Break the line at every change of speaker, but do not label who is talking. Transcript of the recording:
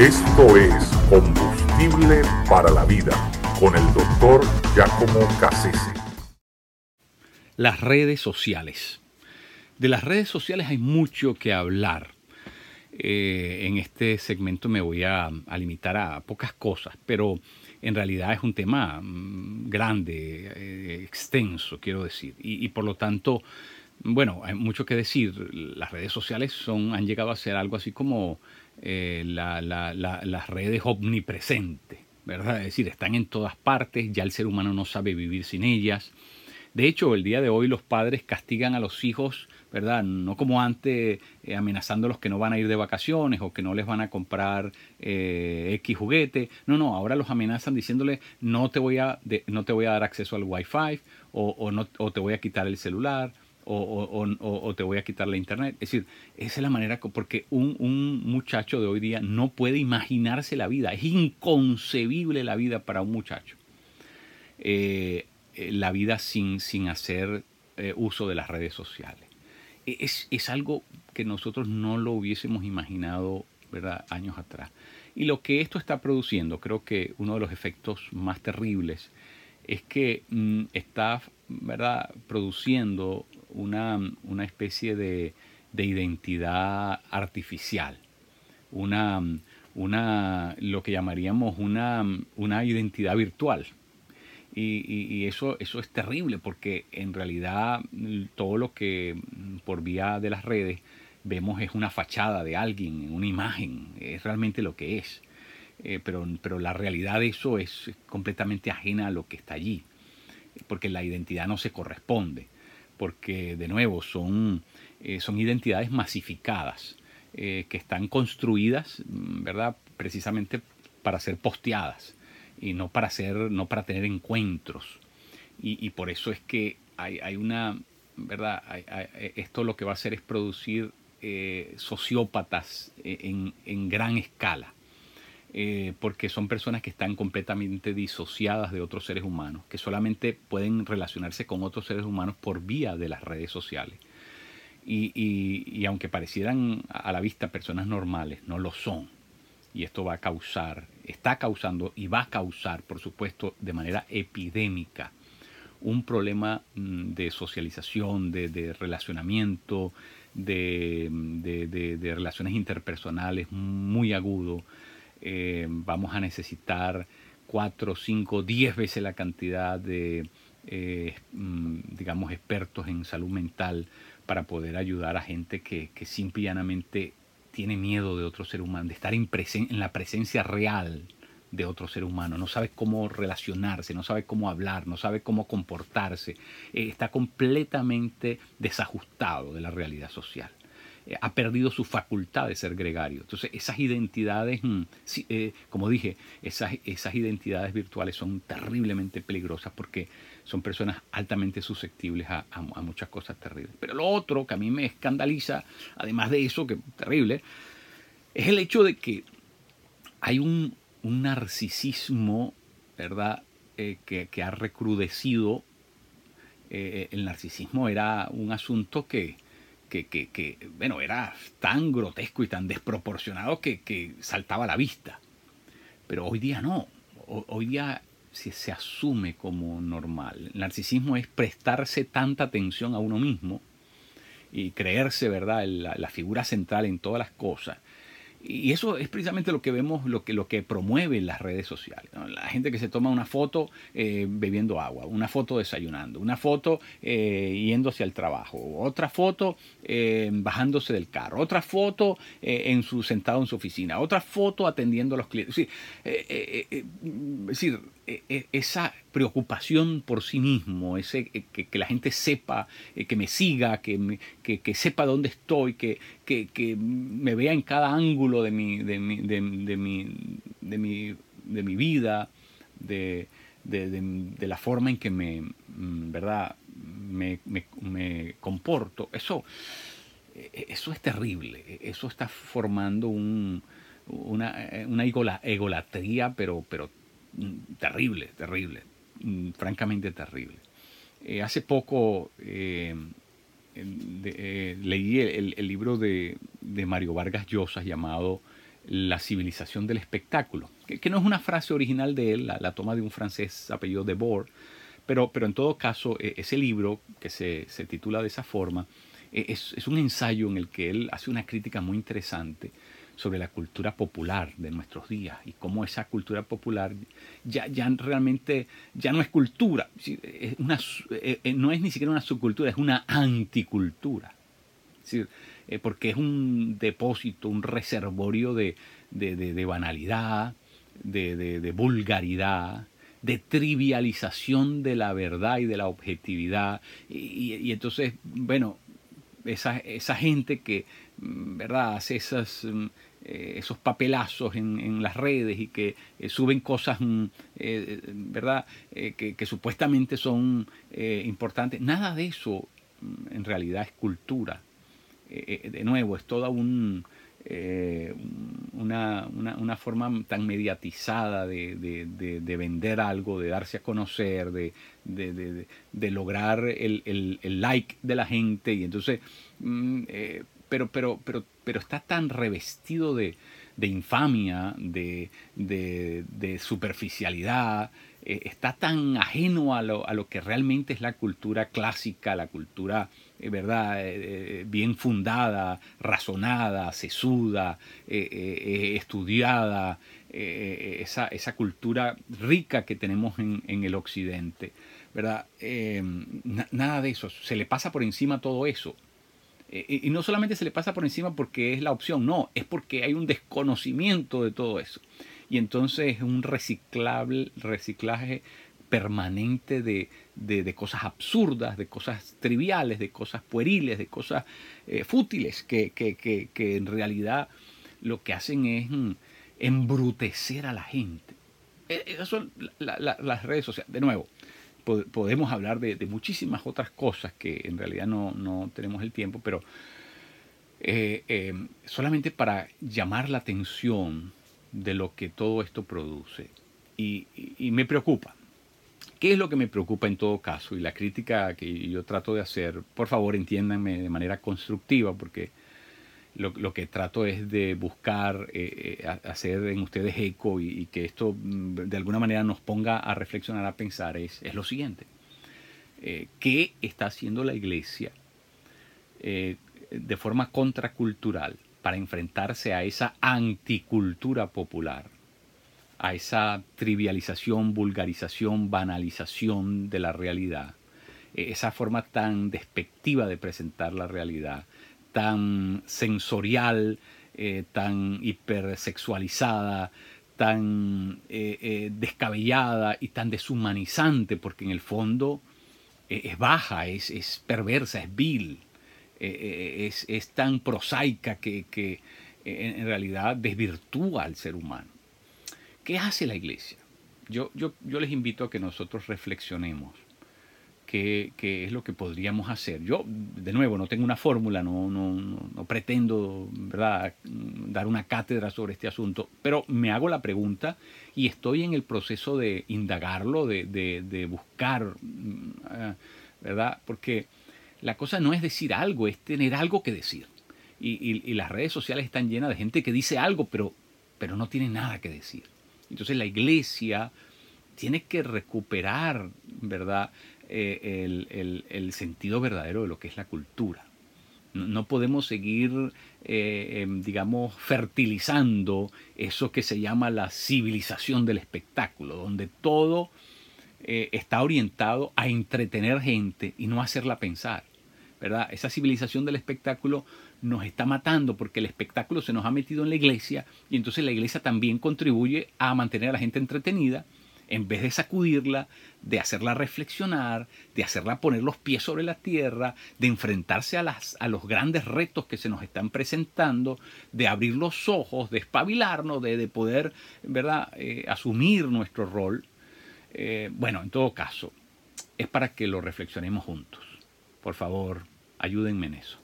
Esto es Combustible para la Vida con el doctor Giacomo Cassese.
Las redes sociales. De las redes sociales hay mucho que hablar. Eh, en este segmento me voy a, limitar a pocas cosas, pero en realidad es un tema mm, grande, eh, extenso, quiero decir, y, por lo tanto, bueno, hay mucho que decir. Las redes sociales son, han llegado a ser algo así como eh, las redes omnipresentes, ¿verdad? Es decir, están en todas partes, ya el ser humano no sabe vivir sin ellas. De hecho, el día de hoy los padres castigan a los hijos, ¿verdad? No como antes eh, amenazándolos que no van a ir de vacaciones o que no les van a comprar eh, X juguete. No, no, ahora los amenazan diciéndole no te voy a, no te voy a dar acceso al Wi-Fi o, no, o te voy a quitar el celular o, te voy a quitar la internet. Es decir, esa es la manera, porque un, muchacho de hoy día no puede imaginarse la vida. Es inconcebible la vida para un muchacho. Eh, eh, la vida sin, sin hacer eh, uso de las redes sociales. E, es, es, algo que nosotros no lo hubiésemos imaginado ¿verdad? años atrás. Y lo que esto está produciendo, creo que uno de los efectos más terribles es que mm, está ¿verdad? produciendo una, una especie de, de, identidad artificial, una, una, lo que llamaríamos una, una identidad virtual. Y, y, eso, eso es terrible porque en realidad todo lo que por vía de las redes vemos es una fachada de alguien, una imagen, es realmente lo que es. Eh, pero, pero la realidad de eso es completamente ajena a lo que está allí, porque la identidad no se corresponde porque de nuevo son, eh, son identidades masificadas eh, que están construidas, ¿verdad? Precisamente para ser posteadas y no para, ser, no para tener encuentros. Y, por eso es que hay, una, ¿verdad? esto lo que va a hacer es producir eh, sociópatas en, en gran escala. Eh, porque son personas que están completamente disociadas de otros seres humanos, que solamente pueden relacionarse con otros seres humanos por vía de las redes sociales. Y, aunque parecieran a la vista personas normales, no lo son. Y esto va a causar, está causando y va a causar, por supuesto, de manera epidémica, un problema mm, de socialización, de, relacionamiento, de, relaciones interpersonales muy agudo, eh, vamos a necesitar 4, 5, 10 veces la cantidad de, eh, mm, digamos, expertos en salud mental para poder ayudar a gente que, que simplemente tiene miedo de otro ser humano, de estar en, en la presencia real de otro ser humano, no sabe cómo relacionarse, no sabe cómo hablar, no sabe cómo comportarse, eh, está completamente desajustado de la realidad social. Eh, ha perdido su facultad de ser gregario. Entonces, esas identidades, mm, eh, como dije, esas, esas identidades virtuales son terriblemente peligrosas porque son personas altamente susceptibles a, muchas cosas terribles. Pero lo otro que a mí me escandaliza, además de eso, que es terrible, es el hecho de que hay un, narcisismo, ¿verdad?, eh, que, que, ha recrudecido. el narcisismo era un asunto que, que, bueno, era tan grotesco y tan desproporcionado que, saltaba a la vista. Pero hoy día no. hoy día se, se asume como normal. El narcisismo es prestarse tanta atención a uno mismo y creerse, ¿verdad?, la figura central en todas las cosas y eso es precisamente lo que vemos, lo que, lo que promueve las redes sociales. La gente que se toma una foto eh, bebiendo agua, una foto desayunando, una foto eh, yéndose al trabajo, otra foto eh, bajándose del carro, otra foto en su, sentado en su oficina, otra foto atendiendo a los clientes. Es decir, esa preocupación por sí mismo, ese, que, la gente sepa, que me siga, que, que, sepa dónde estoy, que, me vea en cada ángulo de mi, de mi, de, mi, de mi, de mi vida, de, de, la forma en que me, mm, ¿verdad? Me, me, comporto. Eso, eso es terrible. Eso está formando un, una, una egolatría, pero, pero terrible, terrible. Mm, francamente terrible. Eh, hace poco eh, eh, leí el, libro de, Mario Vargas Llosa llamado la civilización del espectáculo, que, no es una frase original de él, la, toma de un francés apellido de Boer, pero, pero en todo caso e, ese libro, que se, titula de esa forma, e, es, es, un ensayo en el que él hace una crítica muy interesante sobre la cultura popular de nuestros días y cómo esa cultura popular ya, ya realmente ya no es cultura, eh, eh, no es ni siquiera una subcultura, es una anticultura. Eh, porque es un depósito, un reservorio de, banalidad, de, vulgaridad, de trivialización de la verdad y de la objetividad. Y, entonces, bueno, esa, esa, gente que, mm, ¿verdad?, hace esas, mm, eh, esos papelazos en, las redes y que eh, suben cosas, mm, ¿verdad?, que, supuestamente son importantes. Nada de eso en realidad es cultura. Eh, eh, de nuevo, es toda un, eh, una, una, forma tan mediatizada de, de, de, vender algo, de darse a conocer, de, lograr el, el, el, like de la gente. Y entonces, mm, pero, pero, pero, pero está tan revestido de, infamia, de, superficialidad, está tan ajeno a lo, a lo que realmente es la cultura clásica, la cultura eh, ¿verdad? Eh, eh, bien fundada, razonada, sesuda, estudiada, esa, esa, cultura rica que tenemos en, el occidente. ¿verdad? nada de eso, se le pasa por encima todo eso. Y no solamente se le pasa por encima porque es la opción, no, es porque hay un desconocimiento de todo eso. Y entonces es un reciclable, reciclaje permanente de, de, cosas absurdas, de cosas triviales, de cosas pueriles, de cosas eh, fútiles, que, que, que, en realidad lo que hacen es mm, embrutecer a la gente. E, esas son las redes sociales. De nuevo, podemos hablar de, muchísimas otras cosas que en realidad no, no tenemos el tiempo, pero eh, eh, solamente para llamar la atención de lo que todo esto produce. y me preocupa, ¿Qué es lo que me preocupa en todo caso? Y la crítica que yo trato de hacer, por favor entiéndanme de manera constructiva, porque lo, que trato es de buscar eh, eh, hacer en ustedes eco y, que esto mm, de alguna manera nos ponga a reflexionar, a pensar, es, es lo siguiente. Eh, ¿Qué está haciendo la iglesia de forma contracultural para enfrentarse a esa anticultura popular? a esa trivialización, vulgarización, banalización de la realidad, esa forma tan despectiva de presentar la realidad, tan sensorial, eh, tan hipersexualizada, tan eh, eh, descabellada y tan deshumanizante, porque en el fondo es baja, es, perversa, es vil, es, tan prosaica que, que en realidad desvirtúa al ser humano. ¿Qué hace la iglesia? Yo, yo, yo les invito a que nosotros reflexionemos qué, es lo que podríamos hacer. Yo, de nuevo, no tengo una fórmula, no, no, no, pretendo ¿verdad? dar una cátedra sobre este asunto, pero me hago la pregunta y estoy en el proceso de indagarlo, de, de, de buscar, mm, ¿verdad? Porque la cosa no es decir algo, es tener algo que decir. Y, y, y las redes sociales están llenas de gente que dice algo, pero, pero no tiene nada que decir. Entonces la iglesia tiene que recuperar, ¿verdad?, eh, el, sentido verdadero de lo que es la cultura. No, podemos seguir, eh, em, digamos, fertilizando eso que se llama la civilización del espectáculo, donde todo eh, está orientado a entretener gente y no hacerla pensar. ¿verdad? Esa civilización del espectáculo nos está matando porque el espectáculo se nos ha metido en la iglesia y entonces la iglesia también contribuye a mantener a la gente entretenida en vez de sacudirla, de hacerla reflexionar, de hacerla poner los pies sobre la tierra, de enfrentarse a, los grandes retos que se nos están presentando, de abrir los ojos, de espabilarnos, de, poder ¿verdad? Eh, asumir nuestro rol. Eh, bueno, en todo caso, es para que lo reflexionemos juntos. Por favor, ayúdenme en eso.